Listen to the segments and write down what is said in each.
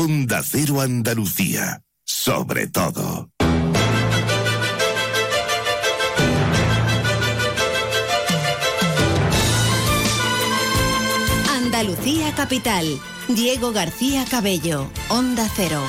Onda Cero Andalucía. Sobre todo. Andalucía Capital. Diego García Cabello. Onda Cero.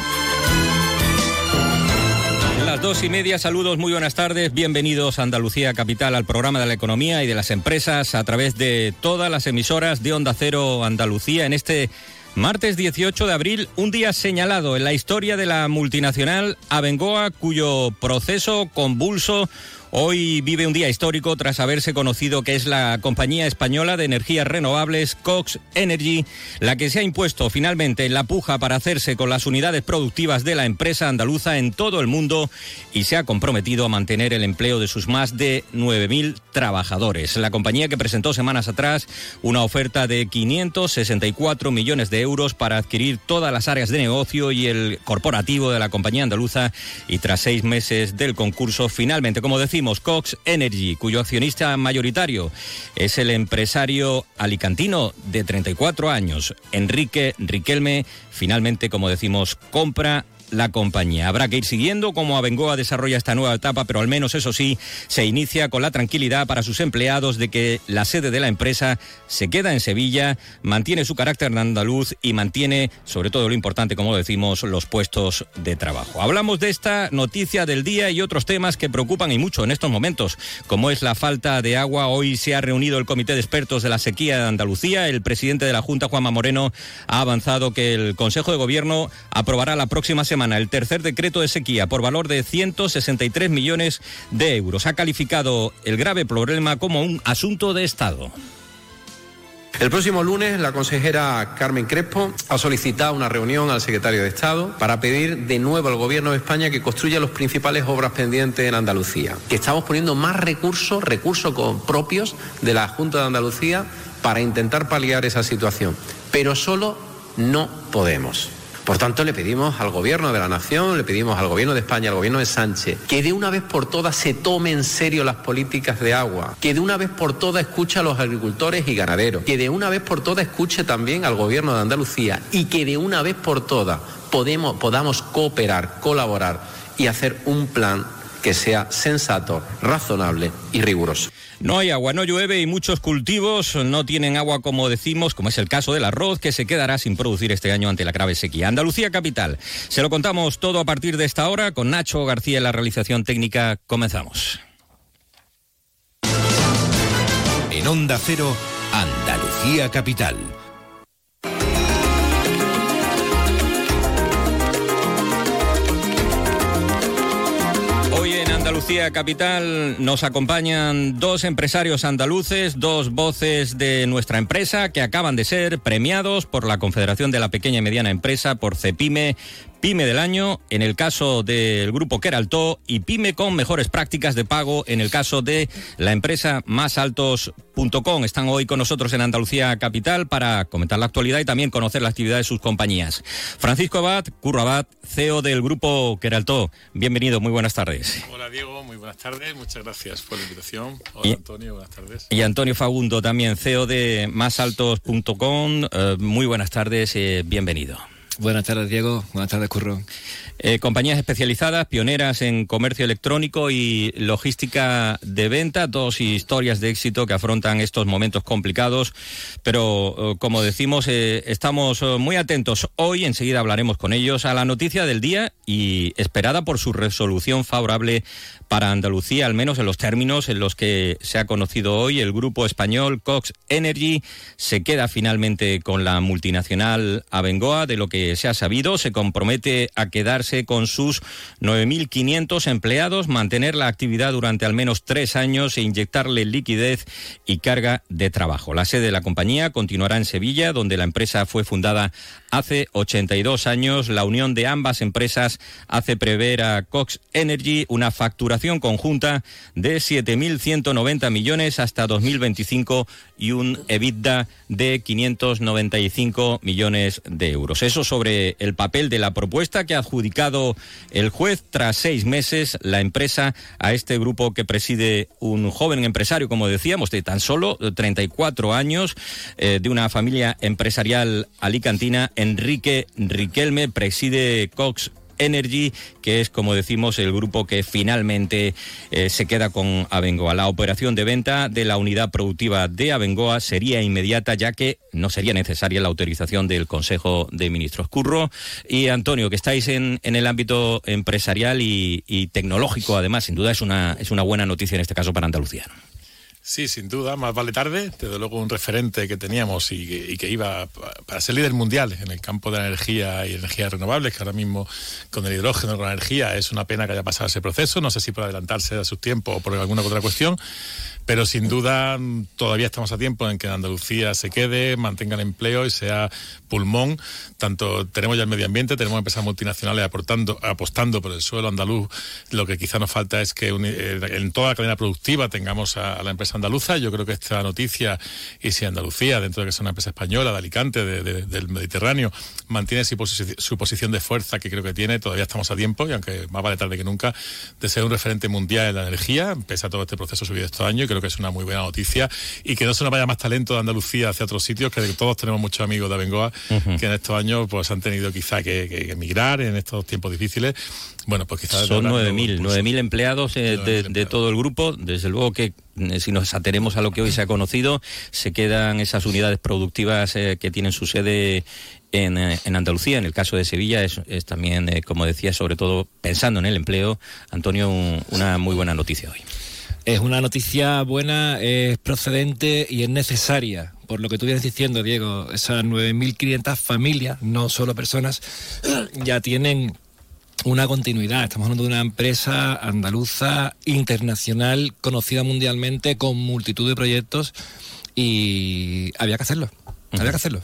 Las dos y media, saludos, muy buenas tardes, bienvenidos a Andalucía Capital, al programa de la economía y de las empresas a través de todas las emisoras de Onda Cero Andalucía en este martes 18 de abril, un día señalado en la historia de la multinacional Abengoa, cuyo proceso convulso Hoy vive un día histórico tras haberse conocido que es la compañía española de energías renovables Cox Energy la que se ha impuesto finalmente en la puja para hacerse con las unidades productivas de la empresa andaluza en todo el mundo y se ha comprometido a mantener el empleo de sus más de 9.000 trabajadores. La compañía que presentó semanas atrás una oferta de 564 millones de euros para adquirir todas las áreas de negocio y el corporativo de la compañía andaluza y tras seis meses del concurso finalmente, como decía, Cox Energy, cuyo accionista mayoritario es el empresario alicantino de 34 años, Enrique Riquelme, finalmente, como decimos, compra la compañía. Habrá que ir siguiendo cómo Abengoa desarrolla esta nueva etapa, pero al menos eso sí, se inicia con la tranquilidad para sus empleados de que la sede de la empresa se queda en Sevilla, mantiene su carácter andaluz y mantiene, sobre todo lo importante, como decimos, los puestos de trabajo. Hablamos de esta noticia del día y otros temas que preocupan y mucho en estos momentos, como es la falta de agua. Hoy se ha reunido el Comité de Expertos de la Sequía de Andalucía. El presidente de la Junta, Juanma Moreno, ha avanzado que el Consejo de Gobierno aprobará la próxima semana el tercer decreto de sequía por valor de 163 millones de euros. Ha calificado el grave problema como un asunto de Estado. El próximo lunes la consejera Carmen Crespo ha solicitado una reunión al secretario de Estado para pedir de nuevo al Gobierno de España que construya las principales obras pendientes en Andalucía. Que estamos poniendo más recursos, recursos propios de la Junta de Andalucía para intentar paliar esa situación. Pero solo no podemos. Por tanto, le pedimos al Gobierno de la Nación, le pedimos al Gobierno de España, al Gobierno de Sánchez, que de una vez por todas se tome en serio las políticas de agua, que de una vez por todas escuche a los agricultores y ganaderos, que de una vez por todas escuche también al Gobierno de Andalucía y que de una vez por todas podamos cooperar, colaborar y hacer un plan que sea sensato, razonable y riguroso. No hay agua, no llueve y muchos cultivos no tienen agua, como decimos, como es el caso del arroz, que se quedará sin producir este año ante la grave sequía. Andalucía Capital. Se lo contamos todo a partir de esta hora con Nacho García en la realización técnica. Comenzamos. En Onda Cero, Andalucía Capital Andalucía Capital nos acompañan dos empresarios andaluces, dos voces de nuestra empresa que acaban de ser premiados por la Confederación de la Pequeña y Mediana Empresa, por CEPIME, PYME del año en el caso del grupo Keralto y PYME con mejores prácticas de pago en el caso de la empresa másaltos.com. Están hoy con nosotros en Andalucía Capital para comentar la actualidad y también conocer la actividad de sus compañías. Francisco Abad, Curro Abad, CEO del grupo Keralto. Bienvenido, muy buenas tardes. Hola Diego, muy buenas tardes, muchas gracias por la invitación. Hola Antonio, buenas tardes. Y Antonio Fagundo también, CEO de másaltos.com. Eh, muy buenas tardes, eh, bienvenido. Buenas tardes, Diego. Buenas tardes, Curro. Eh, compañías especializadas, pioneras en comercio electrónico y logística de venta, dos historias de éxito que afrontan estos momentos complicados, pero eh, como decimos, eh, estamos muy atentos hoy, enseguida hablaremos con ellos, a la noticia del día y esperada por su resolución favorable para Andalucía, al menos en los términos en los que se ha conocido hoy. El grupo español Cox Energy se queda finalmente con la multinacional Abengoa, de lo que se ha sabido. Se compromete a quedarse con sus 9.500 empleados, mantener la actividad durante al menos tres años e inyectarle liquidez y carga de trabajo. La sede de la compañía continuará en Sevilla, donde la empresa fue fundada hace 82 años. La unión de ambas empresas hace prever a Cox Energy una facturación conjunta de 7.190 millones hasta 2025 y un EBITDA de 595 millones de euros. Eso sobre el papel de la propuesta que ha adjudicado el juez tras seis meses la empresa a este grupo que preside un joven empresario, como decíamos, de tan solo 34 años, eh, de una familia empresarial alicantina, Enrique Riquelme, preside Cox Energy, que es, como decimos, el grupo que finalmente eh, se queda con Abengoa. La operación de venta de la unidad productiva de Abengoa sería inmediata, ya que no sería necesaria la autorización del Consejo de Ministros. Curro y Antonio, que estáis en, en el ámbito empresarial y, tecnológico, además, sin duda es una, es una buena noticia en este caso para Andalucía. Sí, sin duda, más vale tarde. Desde luego un referente que teníamos y que, y que, iba para ser líder mundial en el campo de la energía y energías renovables, que ahora mismo con el hidrógeno, con la energía, es una pena que haya pasado ese proceso. No sé si por adelantarse a su tiempo o por alguna otra cuestión, pero sin duda todavía estamos a tiempo en que Andalucía se quede, mantenga el empleo y sea pulmón. Tanto tenemos ya el medio ambiente, tenemos empresas multinacionales aportando, apostando por el suelo andaluz. Lo que quizá nos falta es que eh, en toda la cadena productiva tengamos a, a la empresa andaluza. Yo creo que esta noticia, y si Andalucía, dentro de que es una empresa española de Alicante, de, de, del Mediterráneo, mantiene su, posi su, posición de fuerza que creo que tiene, todavía estamos a tiempo, y aunque más vale tarde que nunca, de ser un referente mundial en la energía, pese a todo este proceso subido estos años, y creo que es una muy buena noticia y que no se nos vaya más talento de Andalucía hacia otros sitios, que todos tenemos muchos amigos de Abengoa uh -huh. que en estos años pues han tenido quizá que, emigrar en estos tiempos difíciles. Bueno, pues quizás... Son 9.000 9.000 empleados eh, de, de, todo el grupo. Desde luego que si nos atenemos a lo que hoy se ha conocido, se quedan esas unidades productivas eh, que tienen su sede en, eh, en, Andalucía. En el caso de Sevilla es, también, eh, como decía, sobre todo pensando en el empleo, Antonio, un, una muy buena noticia hoy. Es una noticia buena, es procedente y es necesaria. Por lo que tú vienes diciendo, Diego, esas 9.500 familias, no solo personas, ya tienen una continuidad. Estamos hablando de una empresa andaluza internacional conocida mundialmente con multitud de proyectos y había que hacerlo. Habría que hacerlo.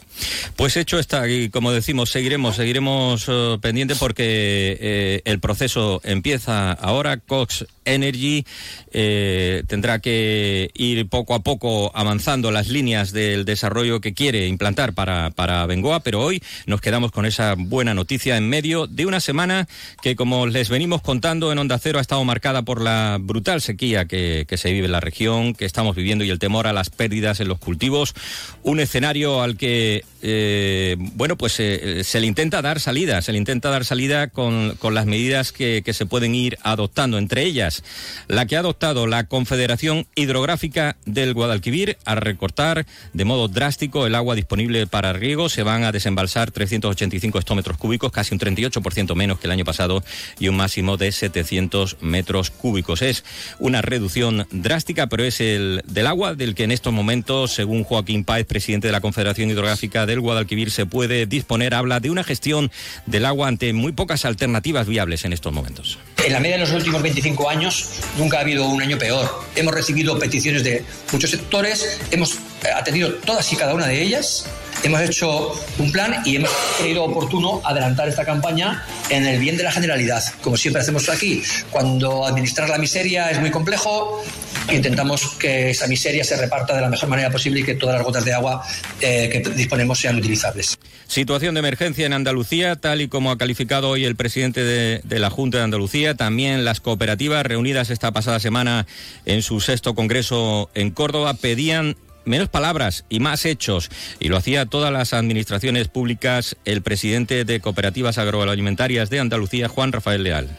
Pues hecho está, y como decimos, seguiremos, seguiremos uh, porque eh, el proceso empieza ahora. Cox Energy eh, tendrá que ir poco a poco avanzando las líneas del desarrollo que quiere implantar para, para Bengoa, pero hoy nos quedamos con esa buena noticia en medio de una semana que, como les venimos contando en Onda Cero, ha estado marcada por la brutal sequía que, que se vive en la región, que estamos viviendo y el temor a las pérdidas en los cultivos. Un escenario al que eh, bueno pues eh, se le intenta dar salida, se le intenta dar salida con, con las medidas que, que, se pueden ir adoptando, entre ellas la que ha adoptado la Confederación Hidrográfica del Guadalquivir a recortar de modo drástico el agua disponible para riego, se van a desembalsar 385 hectómetros cúbicos, casi un 38% menos que el año pasado y un máximo de 700 metros cúbicos. Es una reducción drástica, pero es el del agua del que en estos momentos, según Joaquín Páez, presidente de la Confederación Hidrográfica del Guadalquivir, se puede disponer. Habla de una gestión del agua ante muy pocas alternativas viables en estos momentos. En la media de los últimos 25 años nunca ha habido un año peor. Hemos recibido peticiones de muchos sectores, hemos atendido todas y cada una de ellas hemos hecho un plan y hemos creído oportuno adelantar esta campaña en el bien de la generalidad, como siempre hacemos aquí. Cuando administrar la miseria es muy complejo, intentamos que esa miseria se reparta de la mejor manera posible y que todas las gotas de agua eh, que disponemos sean utilizables. Situación de emergencia en Andalucía, tal y como ha calificado hoy el presidente de, de, la Junta de Andalucía. También las cooperativas reunidas esta pasada semana en su sexto congreso en Córdoba pedían menos palabras y más hechos. Y lo hacía todas las administraciones públicas el presidente de Cooperativas Agroalimentarias de Andalucía, Juan Rafael Leal.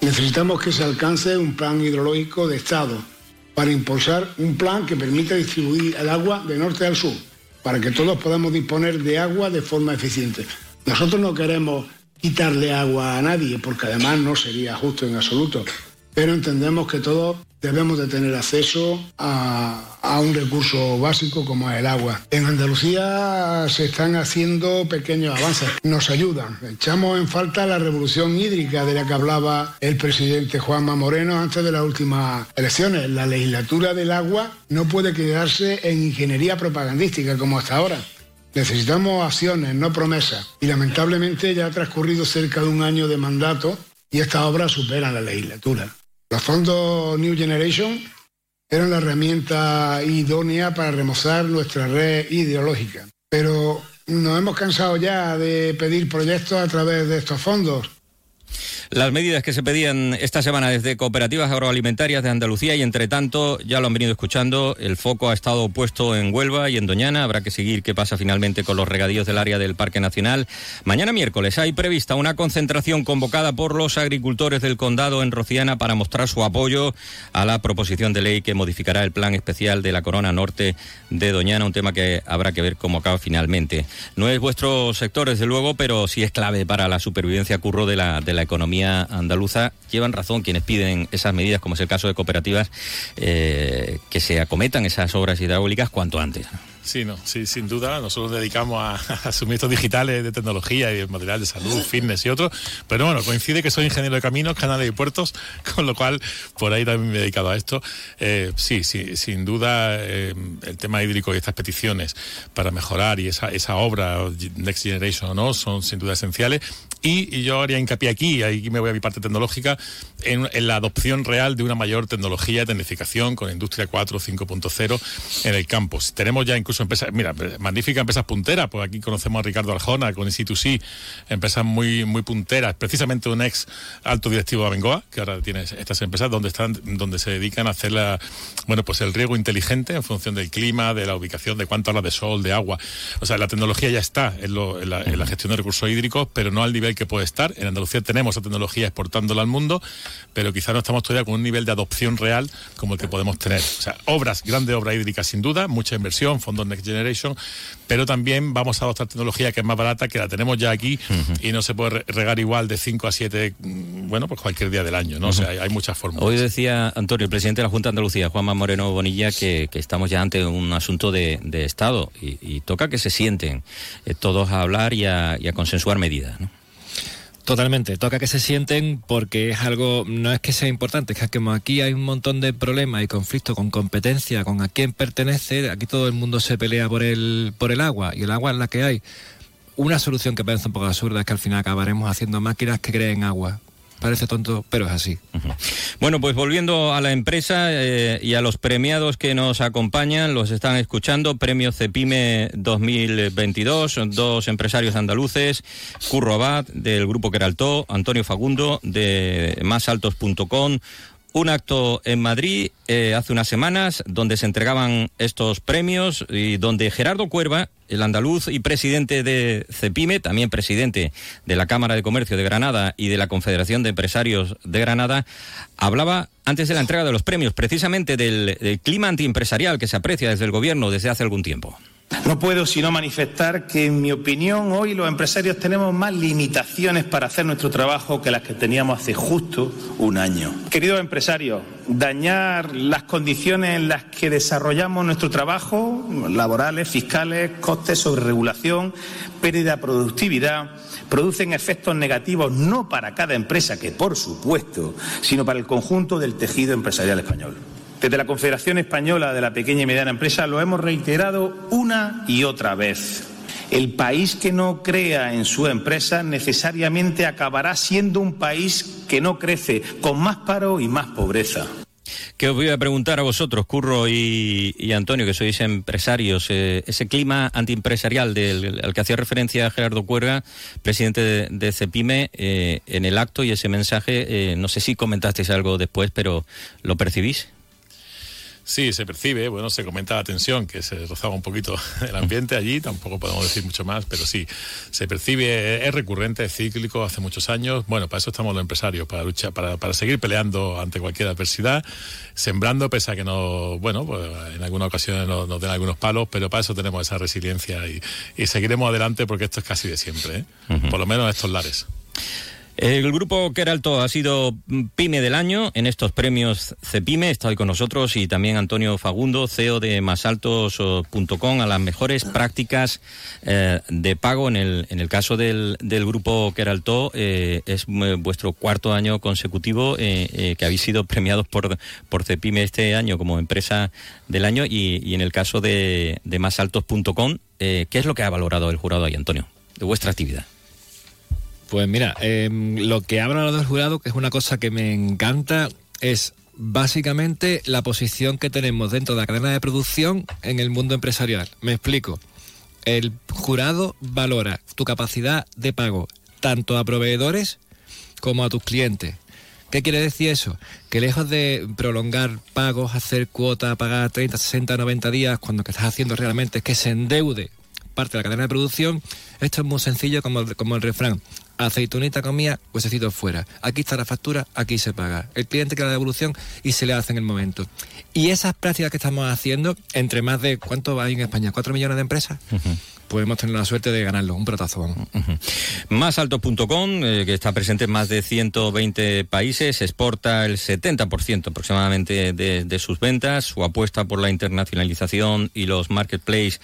Necesitamos que se alcance un plan hidrológico de Estado para impulsar un plan que permita distribuir el agua de norte al sur, para que todos podamos disponer de agua de forma eficiente. Nosotros no queremos quitarle agua a nadie, porque además no sería justo en absoluto. Pero entendemos que todos debemos de tener acceso a, un recurso básico como es el agua. En Andalucía se están haciendo pequeños avances, nos ayudan. Echamos en falta la revolución hídrica de la que hablaba el presidente Juanma Moreno antes de las últimas elecciones. La legislatura del agua no puede quedarse en ingeniería propagandística como hasta ahora. Necesitamos acciones, no promesas. Y lamentablemente ya ha transcurrido cerca de un año de mandato y estas obras superan la legislatura. Los fondos New Generation eran la herramienta idónea para remozar nuestra red ideológica. Pero nos hemos cansado ya de pedir proyectos a través de estos fondos las medidas que se pedían esta semana desde cooperativas agroalimentarias de Andalucía y entre tanto, ya lo han venido escuchando, el foco ha estado puesto en Huelva y en Doñana. Habrá que seguir qué pasa finalmente con los regadíos del área del Parque Nacional. Mañana miércoles hay prevista una concentración convocada por los agricultores del condado en Rociana para mostrar su apoyo a la proposición de ley que modificará el plan especial de la Corona Norte de Doñana, un tema que habrá que ver cómo acaba finalmente. No es vuestro sector, desde luego, pero sí es clave para la supervivencia curro de la, de la economía andaluza, llevan razón quienes piden esas medidas, como es el caso de cooperativas, eh, que se acometan esas obras hidráulicas cuanto antes. Sí, no, sí, sin duda. Nosotros nos dedicamos a, suministros digitales de tecnología y material de salud, fitness y otros. Pero bueno, coincide que soy ingeniero de caminos, canales y puertos, con lo cual por ahí también me he dedicado a esto. Eh, sí, sí, sin duda eh, el tema hídrico y estas peticiones para mejorar y esa, esa obra Next Generation o no son sin duda esenciales. Y, yo haría hincapié aquí, y ahí me voy a mi parte tecnológica, en, la adopción real de una mayor tecnología de tecnificación con Industria 4 5.0 en el campus. Tenemos ya incluso mira, magníficas empresas punteras, pues aquí conocemos a Ricardo Arjona con C2C, empresas muy, muy punteras, precisamente un ex alto directivo de Abengoa, que ahora tiene estas empresas donde están, donde se dedican a hacer la, bueno, pues el riego inteligente en función del clima, de la ubicación, de cuánto habla de sol, de agua. O sea, la tecnología ya está en, la, en la gestión de recursos hídricos, pero no al nivel que puede estar. En Andalucía tenemos esa tecnología exportándola al mundo, pero quizá no estamos todavía con un nivel de adopción real como el que podemos tener. O sea, obras, grandes obras hídricas sin duda, mucha inversión, fondos Next Generation, pero también vamos a adoptar tecnología que es más barata, que la tenemos ya aquí y no se puede regar igual de 5 a 7, mm, bueno, pues cualquier día del año, ¿no? O sea, hay, muchas formas. Hoy decía Antonio, el presidente de la Junta de Andalucía, Juanma Moreno Bonilla, que, estamos ya ante un asunto de, Estado y, toca que se sienten eh, todos a hablar y a, y a consensuar medidas, ¿no? Totalmente, toca que se sienten porque es algo, no es que sea importante, es que aquí hay un montón de problemas y conflictos con competencia, con a quién pertenece, aquí todo el mundo se pelea por el, por el agua y el agua es la que hay. Una solución que parece un poco absurda es que al final acabaremos haciendo máquinas que creen agua, Parece tonto, pero es así. Bueno, pues volviendo a la empresa eh, y a los premiados que nos acompañan, los están escuchando. Premio Cepime 2022, dos empresarios andaluces, Curro Abad del Grupo Queraltó, Antonio Fagundo de másaltos.com, un acto en Madrid eh, hace unas semanas donde se entregaban estos premios y donde Gerardo Cuerva, el andaluz y presidente de CEPIME, también presidente de la Cámara de Comercio de Granada y de la Confederación de Empresarios de Granada, hablaba antes de la entrega de los premios precisamente del, del clima antiempresarial que se aprecia desde el gobierno desde hace algún tiempo. No puedo sino manifestar que, en mi opinión, hoy los empresarios tenemos más limitaciones para hacer nuestro trabajo que las que teníamos hace justo un año. Queridos empresarios, dañar las condiciones en las que desarrollamos nuestro trabajo, laborales, fiscales, costes sobre regulación, pérdida de productividad, producen efectos negativos no para cada empresa, que por supuesto, sino para el conjunto del tejido empresarial español. Desde la Confederación Española de la Pequeña y Mediana Empresa lo hemos reiterado una y otra vez. El país que no crea en su empresa necesariamente acabará siendo un país que no crece, con más paro y más pobreza. Que os voy a preguntar a vosotros, Curro y, Antonio, que sois empresarios, eh, ese clima antiempresarial del, al que hacía referencia Gerardo Cuerga, presidente de, Cepime, eh, en el acto y ese mensaje, eh, no sé si comentasteis algo después, pero ¿lo percibís? Sí, se percibe, bueno, se comenta la tensión, que se rozaba un poquito el ambiente allí, tampoco podemos decir mucho más, pero sí, se percibe, es recurrente, es cíclico, hace muchos años. Bueno, para eso estamos los empresarios, para luchar, para, para seguir peleando ante cualquier adversidad, sembrando, pese a que no, bueno, pues en algunas ocasiones nos, den algunos palos, pero para eso tenemos esa resiliencia y, seguiremos adelante porque esto es casi de siempre, ¿eh? por lo menos en estos lares. El grupo Queralto ha sido PYME del año en estos premios CEPIME. Está hoy con nosotros y también Antonio Fagundo, CEO de masaltos.com, a las mejores prácticas eh, de pago. En el, en el caso del, del grupo Queralto, eh, es vuestro cuarto año consecutivo eh, que habéis sido premiados por, por CEPIME este año como empresa del año. Y, y en el caso de, de masaltos.com, ¿qué es lo que ha valorado el jurado ahí, Antonio, de vuestra actividad? Pues mira, em, lo que ha hablado del jurado, que es una cosa que me encanta, es básicamente la posición que tenemos dentro de la cadena de producción en el mundo empresarial. Me explico. El jurado valora tu capacidad de pago tanto a proveedores como a tus clientes. ¿Qué quiere decir eso? Que lejos de prolongar pagos, hacer cuota, pagar 30, 60, 90 días, cuando lo que estás haciendo realmente es que se endeude parte de la cadena de producción, esto es muy sencillo como, como el refrán aceitunita comía, huesecito fuera. Aquí está la factura, aquí se paga. El cliente quiere la devolución y se le hace en el momento. Y esas prácticas que estamos haciendo, entre más de, ¿cuánto hay en España? ¿Cuatro millones de empresas? Podemos tener la suerte de ganarlo, un protazo. Másalto.com, eh, que está presente en más de 120 países, exporta el 70% aproximadamente de, sus ventas. Su apuesta por la internacionalización y los marketplaces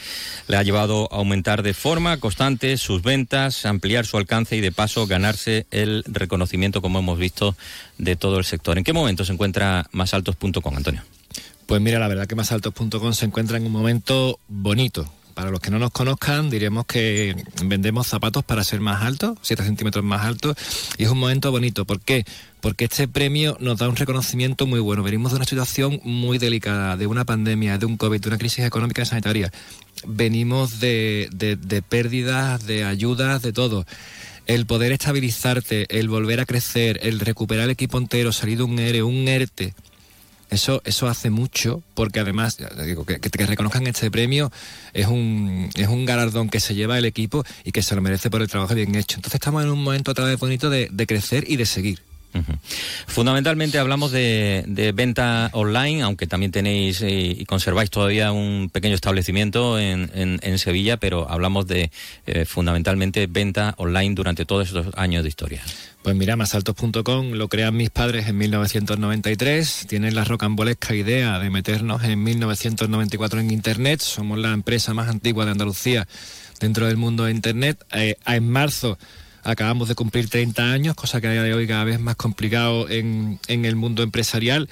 le ha llevado a aumentar de forma constante sus ventas, ampliar su alcance y de paso ganarse el reconocimiento, como hemos visto, de todo el sector. ¿En qué momento se encuentra Másaltos.com, Antonio? Pues mira, la verdad que Másaltos.com se encuentra en un momento bonito para los que no nos conozcan, diremos que vendemos zapatos para ser más altos, 7 centímetros más altos, y es un momento bonito. ¿Por qué? Porque este premio nos da un reconocimiento muy bueno. Venimos de una situación muy delicada, de una pandemia, de un COVID, de una crisis económica y sanitaria. Venimos de, pérdidas, de ayudas, de todo el poder estabilizarte, el volver a crecer, el recuperar el equipo entero, salir de un ERE, un ERTE, eso, eso hace mucho, porque además, digo, que, que, reconozcan este premio es un, es un galardón que se lleva el equipo y que se lo merece por el trabajo bien hecho. Entonces estamos en un momento otra vez bonito de, de crecer y de seguir. Fundamentalmente hablamos de, venta online, aunque también tenéis eh, y conserváis todavía un pequeño establecimiento en, Sevilla, pero hablamos de eh, fundamentalmente venta online durante todos estos años de historia. Pues mira, masaltos.com lo crean mis padres en 1993, tienen la rocambolesca idea de meternos en 1994 en Internet, somos la empresa más antigua de Andalucía dentro del mundo de Internet. Eh, en marzo acabamos de cumplir 30 años, cosa que a día de hoy cada vez más complicado en, en el mundo empresarial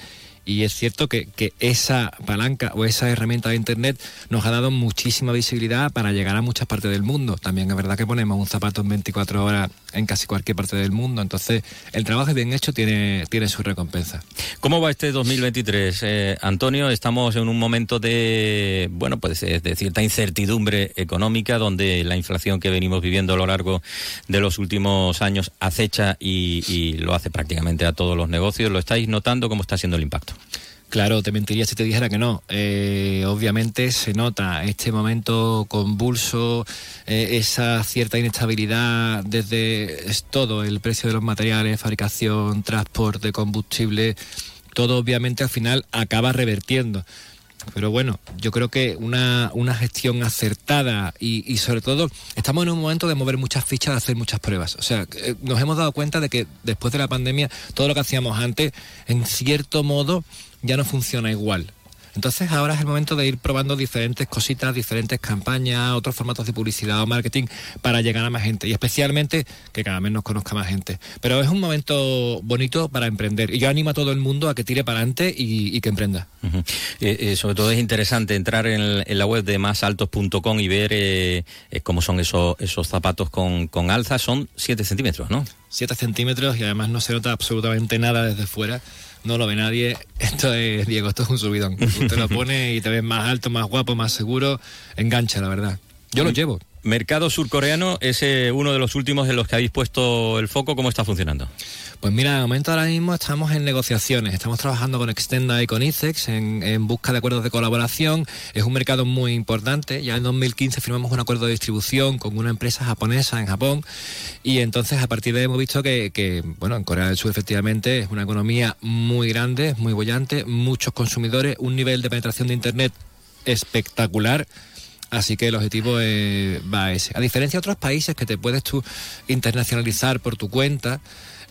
y es cierto que, esa palanca o esa herramienta de Internet nos ha dado muchísima visibilidad para llegar a muchas partes del mundo. También es verdad que ponemos un zapato en 24 horas en casi cualquier parte del mundo. Entonces, el trabajo bien hecho tiene, tiene su recompensa. ¿Cómo va este 2023, eh, Antonio? Estamos en un momento de, bueno, pues eh, de cierta incertidumbre económica, donde la inflación que venimos viviendo a lo largo de los últimos años acecha y, y lo hace prácticamente a todos los negocios. ¿Lo estáis notando? ¿Cómo está siendo el impacto? Claro, te mentiría si te dijera que no. Eh, obviamente se nota este momento convulso, eh, esa cierta inestabilidad desde es todo, el precio de los materiales, fabricación, transporte, combustible, todo obviamente al final acaba revertiendo. Pero bueno, yo creo que una, una gestión acertada y, y, sobre todo estamos en un momento de mover muchas fichas, de hacer muchas pruebas. O sea, eh, nos hemos dado cuenta de que después de la pandemia todo lo que hacíamos antes, en cierto modo, ya no funciona igual. Entonces ahora es el momento de ir probando diferentes cositas, diferentes campañas, otros formatos de publicidad o marketing para llegar a más gente y especialmente que cada vez nos conozca más gente. Pero es un momento bonito para emprender y yo animo a todo el mundo a que tire para adelante y, que emprenda. Eh, eh, sobre todo es interesante entrar en, la web de másaltos.com y ver eh, cómo son esos, esos zapatos con, con alza. Son 7 centímetros, ¿no? 7 centímetros y además no se nota absolutamente nada desde fuera no lo ve nadie. Esto es, Diego, esto es un subidón. Usted lo pone y te ves más alto, más guapo, más seguro. Engancha, la verdad. Yo lo llevo. Mercado surcoreano es eh, uno de los últimos en los que habéis puesto el foco. ¿Cómo está funcionando? Pues mira, de momento ahora mismo estamos en negociaciones. Estamos trabajando con Extenda y con ICEX en, busca de acuerdos de colaboración. Es un mercado muy importante. Ya en 2015 firmamos un acuerdo de distribución con una empresa japonesa en Japón. Y entonces a partir de ahí hemos visto que, que bueno, en Corea del Sur efectivamente es una economía muy grande, muy bollante, muchos consumidores, un nivel de penetración de Internet espectacular Así que el objetivo eh, va a ese. A diferencia de otros países que te puedes tú internacionalizar por tu cuenta,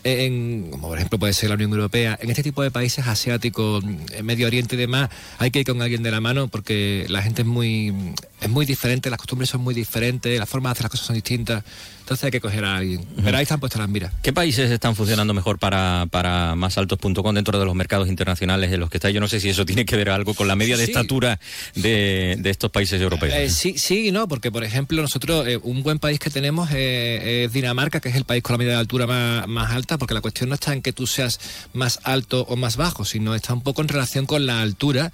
en, como por ejemplo puede ser la Unión Europea, en este tipo de países asiáticos, en Medio Oriente y demás, hay que ir con alguien de la mano porque la gente es muy, es muy diferente, las costumbres son muy diferentes, las formas de hacer las cosas son distintas. Entonces hay que coger a alguien. Pero ahí están puestas las miras. ¿Qué países están funcionando mejor para, para másaltos.com dentro de los mercados internacionales en los que está? Yo no sé si eso tiene que ver algo con la media de estatura de, de, estos países europeos. Eh, sí, sí y no, porque por ejemplo nosotros, eh, un buen país que tenemos eh, es Dinamarca, que es el país con la media de altura más, más alta, porque la cuestión no está en que tú seas más alto o más bajo, sino está un poco en relación con la altura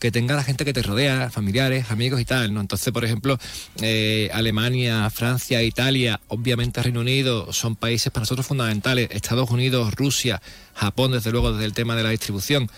que tenga la gente que te rodea, familiares, amigos y tal, ¿no? Entonces, por ejemplo, eh, Alemania, Francia, Italia, obviamente Reino Unido, son países para nosotros fundamentales, Estados Unidos, Rusia, Japón, desde luego, desde el tema de la distribución.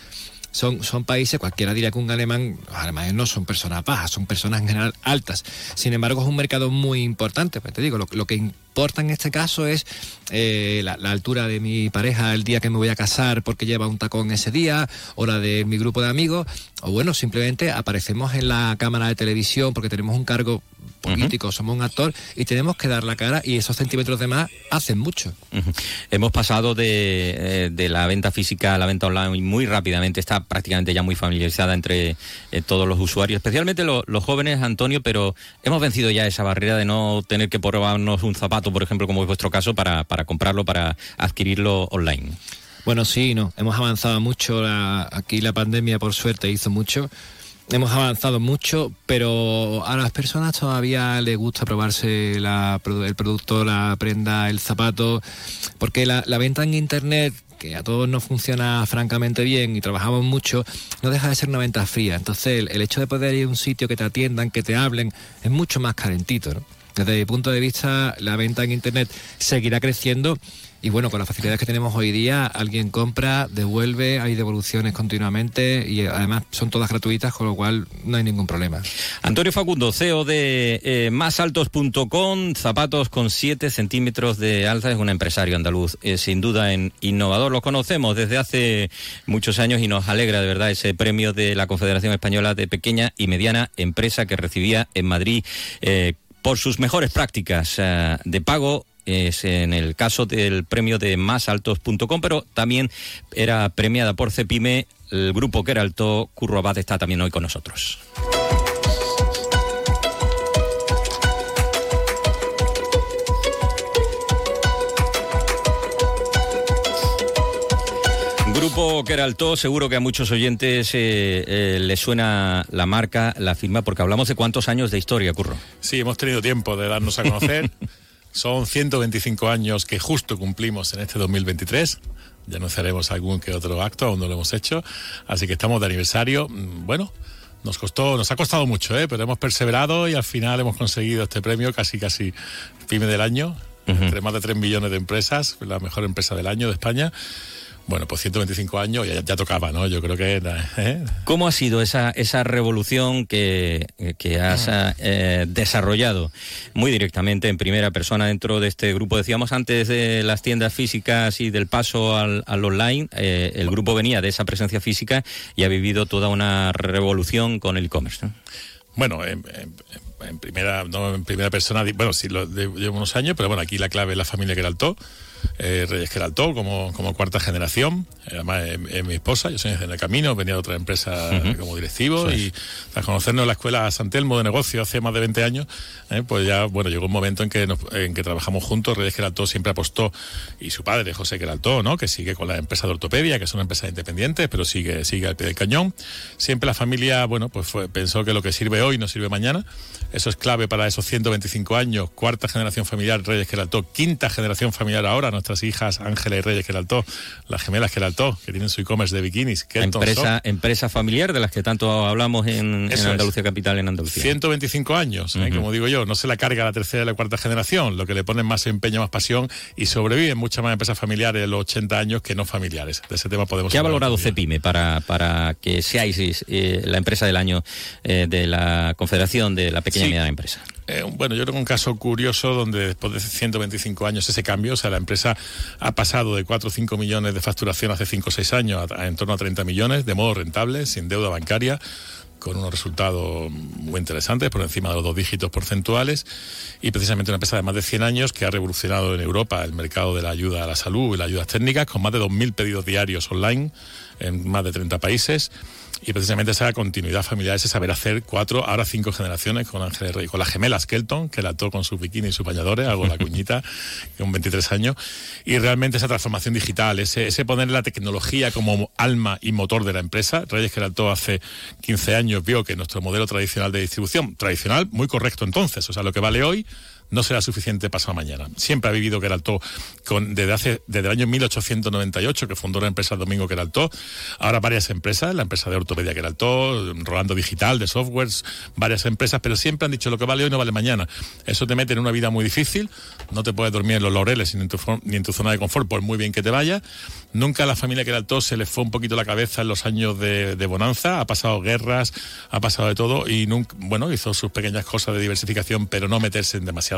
Son, son, países, cualquiera diría que un alemán, los alemanes no son personas bajas, son personas en general altas. Sin embargo, es un mercado muy importante. Pues te digo, lo, lo que importa en este caso es eh, la, la, altura de mi pareja el día que me voy a casar porque lleva un tacón ese día, o la de mi grupo de amigos, o bueno, simplemente aparecemos en la cámara de televisión porque tenemos un cargo político, uh -huh. somos un actor y tenemos que dar la cara y esos centímetros de más hacen mucho. Uh -huh. Hemos pasado de, eh, de, la venta física a la venta online muy rápidamente, está prácticamente ya muy familiarizada entre eh, todos los usuarios, especialmente lo, los jóvenes, Antonio, pero hemos vencido ya esa barrera de no tener que probarnos un zapato, por ejemplo, como es vuestro caso, para, para comprarlo, para adquirirlo online. Bueno, sí, no, hemos avanzado mucho, la, aquí la pandemia por suerte hizo mucho, hemos avanzado mucho, pero a las personas todavía les gusta probarse la, el producto, la prenda, el zapato, porque la, venta en Internet que a todos nos funciona francamente bien y trabajamos mucho, no deja de ser una venta fría. Entonces, el, el hecho de poder ir a un sitio que te atiendan, que te hablen, es mucho más calentito. ¿no? Desde mi punto de vista, la venta en Internet seguirá creciendo y bueno, con las facilidades que tenemos hoy día, alguien compra, devuelve, hay devoluciones continuamente y además son todas gratuitas, con lo cual no hay ningún problema. Antonio Facundo, CEO de eh, másaltos.com, zapatos con 7 centímetros de alza, es un empresario andaluz, eh, sin duda en innovador. Lo conocemos desde hace muchos años y nos alegra de verdad ese premio de la Confederación Española de Pequeña y Mediana Empresa que recibía en Madrid eh, por sus mejores prácticas eh, de pago es en el caso del premio de másaltos.com, pero también era premiada por Cepime, el grupo que alto, Curro Abad está también hoy con nosotros. Grupo Queraltó, seguro que a muchos oyentes eh, eh, les suena la marca, la firma, porque hablamos de cuántos años de historia, Curro. Sí, hemos tenido tiempo de darnos a conocer. Son 125 años que justo cumplimos en este 2023. Ya anunciaremos algún que otro acto, aún no lo hemos hecho. Así que estamos de aniversario. Bueno, nos costó, nos ha costado mucho, ¿eh? pero hemos perseverado y al final hemos conseguido este premio, casi casi pyme del año, uh -huh. entre más de 3 millones de empresas, la mejor empresa del año de España. Bueno, pues 125 años ya, ya tocaba, ¿no? Yo creo que... ¿eh? ¿Cómo ha sido esa, esa revolución que, que has eh, desarrollado muy directamente en primera persona dentro de este grupo? Decíamos antes de las tiendas físicas y del paso al, al online, eh, el grupo venía de esa presencia física y ha vivido toda una revolución con el e-commerce, ¿no? Bueno, en, en, en, primera, no en primera persona, bueno, sí, lo, de, llevo unos años, pero bueno, aquí la clave es la familia Queraltó. Eh, Reyes Queraltó como, como cuarta generación. Además, es, es, mi esposa, yo soy en el camino, venía de otra empresa uh -huh. como directivo sí. y tras conocernos en la escuela San Telmo de negocio hace más de 20 años, eh, pues ya, bueno, llegó un momento en que, nos, en que trabajamos juntos. Reyes Queraltó siempre apostó, y su padre, José Queraltó, ¿no? que sigue con la empresa de ortopedia, que son empresas independientes, pero sigue, sigue al pie del cañón. Siempre la familia, bueno, pues fue, pensó que lo que sirve hoy no sirve mañana. Eso es clave para esos 125 años. Cuarta generación familiar, Reyes Queraltó. Quinta generación familiar ahora, nuestras hijas Ángeles y Reyes Queraltó, las gemelas Queraltó, que tienen su e-commerce de bikinis. Empresa, empresa familiar de las que tanto hablamos en, en Andalucía es. Capital, en Andalucía. 125 años, uh -huh. ¿eh? como digo yo, no se la carga la tercera y la cuarta generación, lo que le ponen más empeño, más pasión y sobreviven muchas más empresas familiares de los 80 años que no familiares. De ese tema podemos ¿Qué ha valorado Cepime para, para que seáis eh, la empresa del año eh, de la Confederación de la Pequeña sí. y Mediana Empresa? Eh, bueno, yo tengo un caso curioso donde después de 125 años ese cambio, o sea, la empresa ha pasado de 4 o 5 millones de facturación hace 5 o 6 años a, a, en torno a 30 millones, de modo rentable, sin deuda bancaria con unos resultados muy interesantes, por encima de los dos dígitos porcentuales, y precisamente una empresa de más de 100 años que ha revolucionado en Europa el mercado de la ayuda a la salud y las ayudas técnicas, con más de 2.000 pedidos diarios online en más de 30 países y precisamente esa continuidad familiar, ese saber hacer cuatro, ahora cinco generaciones con Ángeles Rey, con las gemelas Kelton, que la ató con su bikini y sus bañadores, hago la cuñita, con 23 años, y realmente esa transformación digital, ese, ese poner la tecnología como alma y motor de la empresa. Reyes que la ató hace 15 años vio que nuestro modelo tradicional de distribución, tradicional, muy correcto entonces, o sea, lo que vale hoy no será suficiente pasado mañana. Siempre ha vivido Queraltó con, desde, hace, desde el año 1898, que fundó la empresa Domingo Queraltó, ahora varias empresas, la empresa de ortopedia Queraltó, Rolando Digital, de softwares, varias empresas, pero siempre han dicho lo que vale hoy no vale mañana. Eso te mete en una vida muy difícil, no te puedes dormir en los laureles ni en tu, ni en tu zona de confort, por muy bien que te vaya. Nunca a la familia Queraltó se le fue un poquito la cabeza en los años de, bonanza, ha pasado guerras, ha pasado de todo y bueno, hizo sus pequeñas cosas de diversificación, pero no meterse en demasiado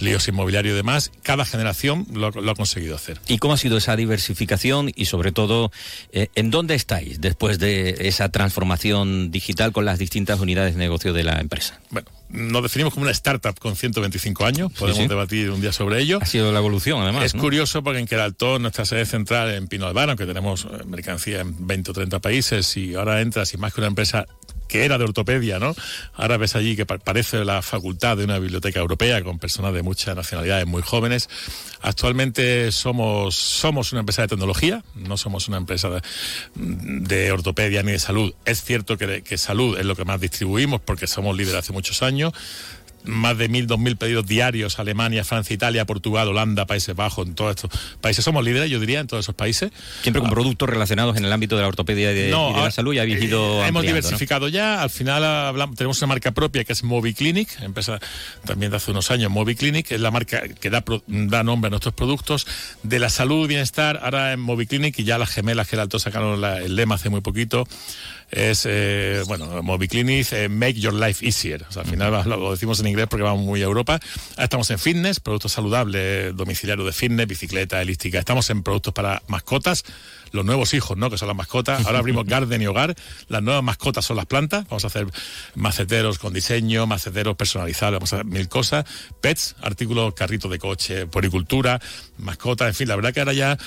líos inmobiliarios y demás. Cada generación lo, lo, ha conseguido hacer. ¿Y cómo ha sido esa diversificación y sobre todo eh, en dónde estáis después de esa transformación digital con las distintas unidades de negocio de la empresa? Bueno, nos definimos como una startup con 125 años, podemos sí, sí. debatir un día sobre ello. Ha sido la evolución, además. Es ¿no? curioso porque en Queraltó, nuestra sede central en Pino Albano, aunque tenemos eh, mercancía en 20 o 30 países, y ahora entras y más que una empresa que era de ortopedia, ¿no? Ahora ves allí que parece la facultad de una biblioteca europea con personas de muchas nacionalidades muy jóvenes. Actualmente somos, somos una empresa de tecnología, no somos una empresa de, ortopedia ni de salud. Es cierto que, que salud es lo que más distribuimos porque somos líderes hace muchos años más de mil, dos mil pedidos diarios, Alemania, Francia, Italia, Portugal, Holanda, Países Bajos, en todos estos países. Somos líderes, yo diría, en todos esos países. Siempre con ah, productos relacionados en el ámbito de la ortopedia y de, no, y de la salud y habéis ido eh, Hemos diversificado ¿no? ya, al final hablamos, tenemos una marca propia que es Moviclinic, empresa también de hace unos años, Moviclinic, es la marca que da, da nombre a nuestros productos. De la salud, bienestar, ahora en Moviclinic y ya las gemelas que el alto sacaron la, el lema hace muy poquito es, eh, bueno, Moviclinic, eh, Make Your Life Easier. O sea, al final lo, decimos en inglés porque vamos muy a Europa. Ahora estamos en fitness, productos saludables, domiciliarios de fitness, bicicleta, elíptica. Estamos en productos para mascotas, los nuevos hijos, ¿no? Que son las mascotas. Ahora abrimos Garden y Hogar. Las nuevas mascotas son las plantas. Vamos a hacer maceteros con diseño, maceteros personalizados, vamos a hacer mil cosas. Pets, artículos, carritos de coche, poricultura, mascotas, en fin, la verdad que ahora ya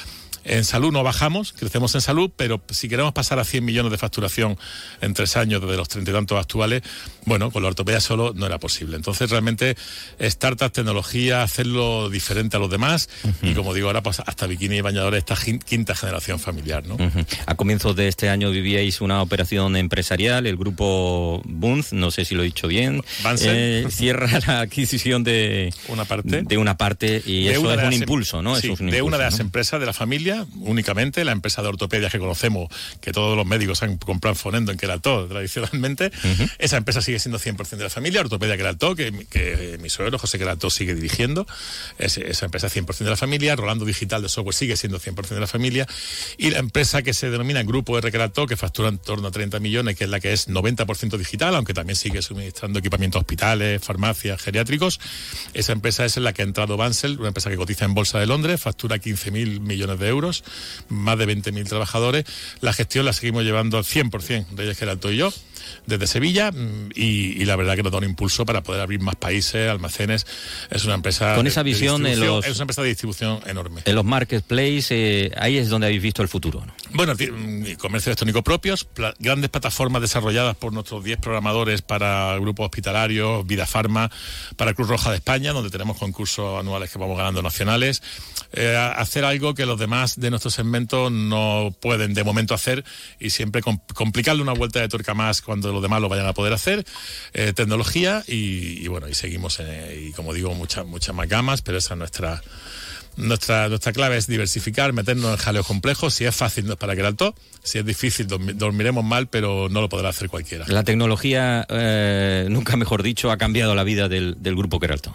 en salud no bajamos, crecemos en salud, pero si queremos pasar a 100 millones de facturación en tres años desde los treinta y tantos actuales, bueno, con la ortopedia solo no era posible. Entonces, realmente, startup, tecnología, hacerlo diferente a los demás uh -huh. y, como digo, ahora pues, hasta bikini y bañadores, esta quinta generación familiar. ¿no? Uh -huh. A comienzos de este año vivíais una operación empresarial, el grupo Bunz, no sé si lo he dicho bien, eh, cierra la adquisición de una parte, de una parte y de eso es un em- impulso, ¿no? Sí, es un de una de las ¿no? empresas de la familia únicamente, la empresa de ortopedia que conocemos, que todos los médicos han comprado Fonendo en Queraltó tradicionalmente, uh -huh. esa empresa sigue siendo 100% de la familia, Ortopedia Queraltó, que, que mi suegro José Queraltó sigue dirigiendo, es, esa empresa 100% de la familia, Rolando Digital de Software sigue siendo 100% de la familia, y la empresa que se denomina Grupo R Queraltó, que factura en torno a 30 millones, que es la que es 90% digital, aunque también sigue suministrando equipamiento a hospitales, farmacias, geriátricos, esa empresa es en la que ha entrado Bansel, una empresa que cotiza en Bolsa de Londres, factura 15.000 millones de euros, más de 20.000 trabajadores. La gestión la seguimos llevando al 100%, Reyes Geraldo y yo, desde Sevilla, y, y, la verdad que nos da un impulso para poder abrir más países, almacenes. Es una empresa. Con esa visión de en los, Es una empresa de distribución enorme. En los marketplaces, eh, ahí es donde habéis visto el futuro. ¿no? Bueno, comercio electrónico propios, pla grandes plataformas desarrolladas por nuestros 10 programadores para grupos hospitalarios, Vida Farma, para Cruz Roja de España, donde tenemos concursos anuales que vamos ganando nacionales. Eh, hacer algo que los demás de nuestro segmento no pueden de momento hacer y siempre complicarle una vuelta de tuerca más cuando los demás lo vayan a poder hacer. Eh, tecnología y, y, bueno, y seguimos, en, y como digo, muchas muchas más gamas, pero esa es nuestra nuestra, nuestra clave es diversificar, meternos en jaleos complejos. Si es fácil, no es para que. Si es difícil, dormiremos mal, pero no lo podrá hacer cualquiera. La tecnología, eh, nunca mejor dicho, ha cambiado la vida del, del grupo Queralto.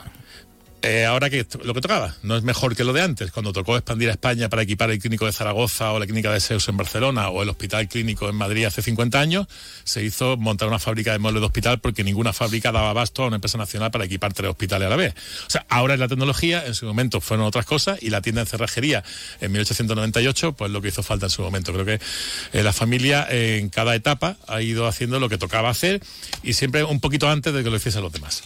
Eh, ahora que lo que tocaba no es mejor que lo de antes. Cuando tocó expandir a España para equipar el clínico de Zaragoza o la clínica de Seus en Barcelona o el hospital clínico en Madrid hace 50 años, se hizo montar una fábrica de muebles de hospital porque ninguna fábrica daba abasto a una empresa nacional para equipar tres hospitales a la vez. O sea, ahora es la tecnología, en su momento fueron otras cosas y la tienda en cerrajería en 1898, pues lo que hizo falta en su momento. Creo que eh, la familia eh, en cada etapa ha ido haciendo lo que tocaba hacer y siempre un poquito antes de que lo hiciesen los demás.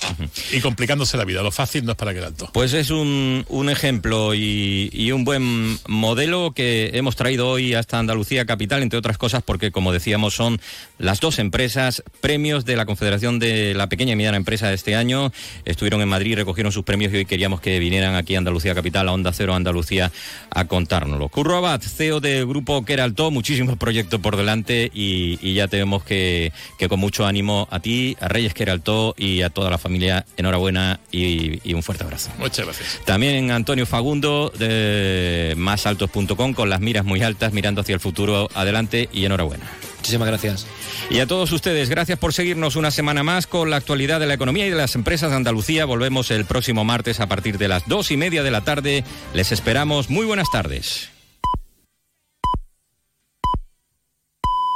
Y complicándose la vida. Lo fácil no es para que pues es un, un ejemplo y, un buen modelo que hemos traído hoy hasta Andalucía Capital, entre otras cosas porque, como decíamos, son las dos empresas premios de la Confederación de la Pequeña y Mediana Empresa de este año. Estuvieron en Madrid, recogieron sus premios y hoy queríamos que vinieran aquí a Andalucía Capital, a Onda Cero Andalucía, a contárnoslo. Curro Abad, CEO del Grupo Queralto, muchísimos proyectos por delante y, ya tenemos que, que con mucho ánimo a ti, a Reyes Queralto y a toda la familia, enhorabuena y un fuerte abrazo. Muchas gracias. También Antonio Fagundo de másaltos.com con las miras muy altas, mirando hacia el futuro. Adelante y enhorabuena. Muchísimas gracias. Y a todos ustedes, gracias por seguirnos una semana más con la actualidad de la economía y de las empresas de Andalucía. Volvemos el próximo martes a partir de las dos y media de la tarde. Les esperamos. Muy buenas tardes.